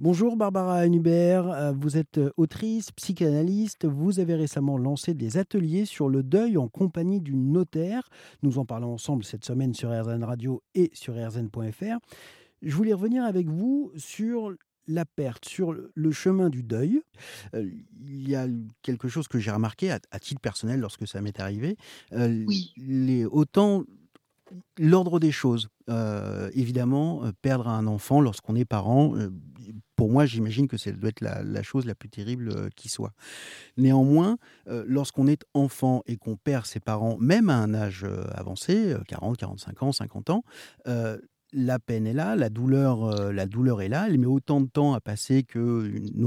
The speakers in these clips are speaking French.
Bonjour Barbara Hubert, euh, vous êtes euh, autrice, psychanalyste, vous avez récemment lancé des ateliers sur le deuil en compagnie d'une notaire. Nous en parlons ensemble cette semaine sur RZN Radio et sur rzn.fr. Je voulais revenir avec vous sur la perte, sur le chemin du deuil. Euh, il y a quelque chose que j'ai remarqué à, titre personnel lorsque ça m'est arrivé. oui. Les, autant l'ordre des choses. Euh, évidemment, perdre un enfant lorsqu'on est parent, euh, pour moi, j'imagine que ça doit être la, chose la plus terrible qui soit. Néanmoins, lorsqu'on est enfant et qu'on perd ses parents, même à un âge avancé, 40, 45 ans, 50 ans, la peine est là, la douleur, la douleur est là, elle met autant de temps à passer qu'une une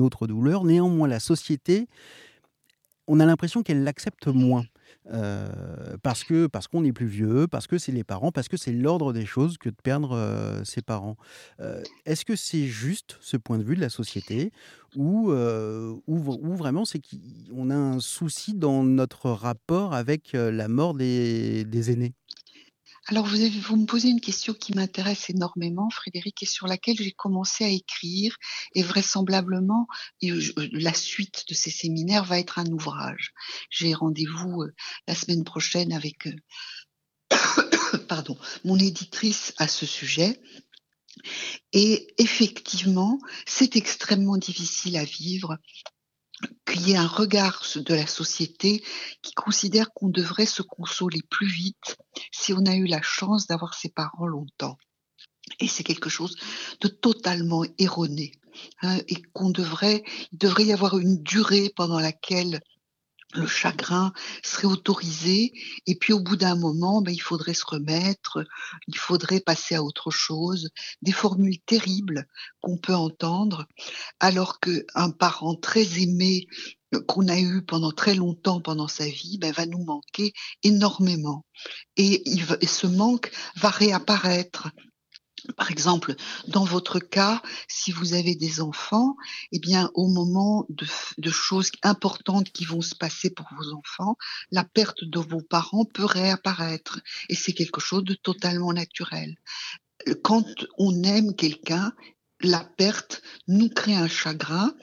autre douleur. Néanmoins, la société, on a l'impression qu'elle l'accepte moins. Euh, parce que parce qu'on est plus vieux, parce que c'est les parents, parce que c'est l'ordre des choses que de perdre euh, ses parents. Euh, est-ce que c'est juste ce point de vue de la société ou, ou, vraiment c'est qu'on a un souci dans notre rapport avec la mort des aînés? Alors, vous, avez, me posez une question qui m'intéresse énormément, Frédéric, et sur laquelle j'ai commencé à écrire. Et vraisemblablement, la suite de ces séminaires va être un ouvrage. J'ai rendez-vous euh, la semaine prochaine avec euh, pardon, mon éditrice à ce sujet. Et effectivement, c'est extrêmement difficile à vivre qu'il y ait un regard de la société qui considère qu'on devrait se consoler plus vite si on a eu la chance d'avoir ses parents longtemps. Et c'est quelque chose de totalement erroné. Hein, et qu'on devrait, il devrait y avoir une durée pendant laquelle le chagrin serait autorisé. Et puis au bout d'un moment ben, il faudrait se remettre il faudrait passer à autre chose. Des formules terribles qu'on peut entendre alors qu'un parent très aimé euh, qu'on a eu pendant très longtemps pendant sa vie ben, va nous manquer énormément. Et, et ce manque va réapparaître par exemple, dans votre cas, si vous avez des enfants, eh bien, au moment de, choses importantes qui vont se passer pour vos enfants, la perte de vos parents peut réapparaître. Et c'est quelque chose de totalement naturel. Quand on aime quelqu'un, la perte nous crée un chagrin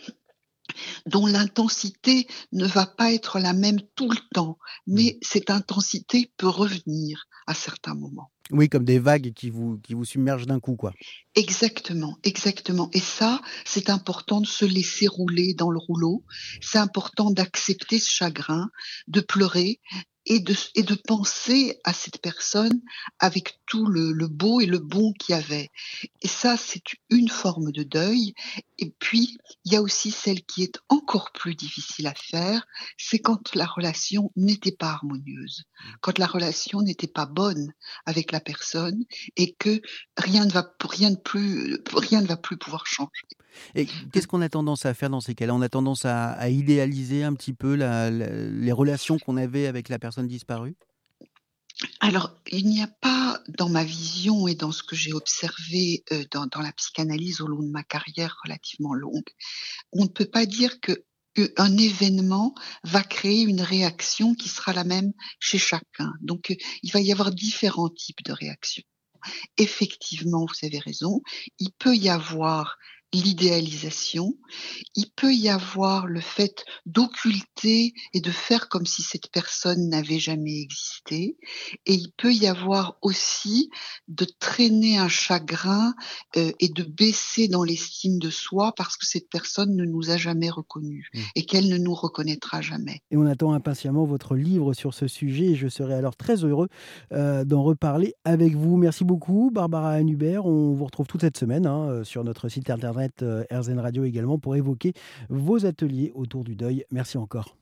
dont l'intensité ne va pas être la même tout le temps, mais cette intensité peut revenir à certains moments. Oui, comme des vagues qui vous, qui vous submergent d'un coup, quoi. Exactement, exactement. Et ça, c'est important de se laisser rouler dans le rouleau. C'est important d'accepter ce chagrin, de pleurer, et de, et de penser à cette personne avec tout le, le beau et le bon qu'il y avait. Et ça, c'est une forme de deuil. Et puis, il y a aussi celle qui est encore plus difficile à faire, c'est quand la relation n'était pas harmonieuse, quand la relation n'était pas bonne avec la personne et que rien ne va, rien de plus, rien ne va plus pouvoir changer. Et qu'est-ce qu'on a tendance à faire dans ces cas-là? On a tendance à, idéaliser un petit peu les relations qu'on avait avec la personne disparue? Alors, il n'y a pas dans ma vision et dans ce que j'ai observé euh, dans, la psychanalyse au long de ma carrière relativement longue, on ne peut pas dire que un événement va créer une réaction qui sera la même chez chacun. Donc, euh, il va y avoir différents types de réactions. Effectivement, vous avez raison, il peut y avoir l'idéalisation, il peut y avoir le fait d'occulter et de faire comme si cette personne n'avait jamais existé, et il peut y avoir aussi de traîner un chagrin euh, et de baisser dans l'estime de soi parce que cette personne ne nous a jamais reconnus mmh. et qu'elle ne nous reconnaîtra jamais. Et on attend impatiemment votre livre sur ce sujet et je serai alors très heureux euh, d'en reparler avec vous. Merci beaucoup Barbara Hubert, on vous retrouve toute cette semaine hein, euh, sur notre site internet euh, RZN Radio également pour évoquer vos ateliers autour du deuil. Merci encore.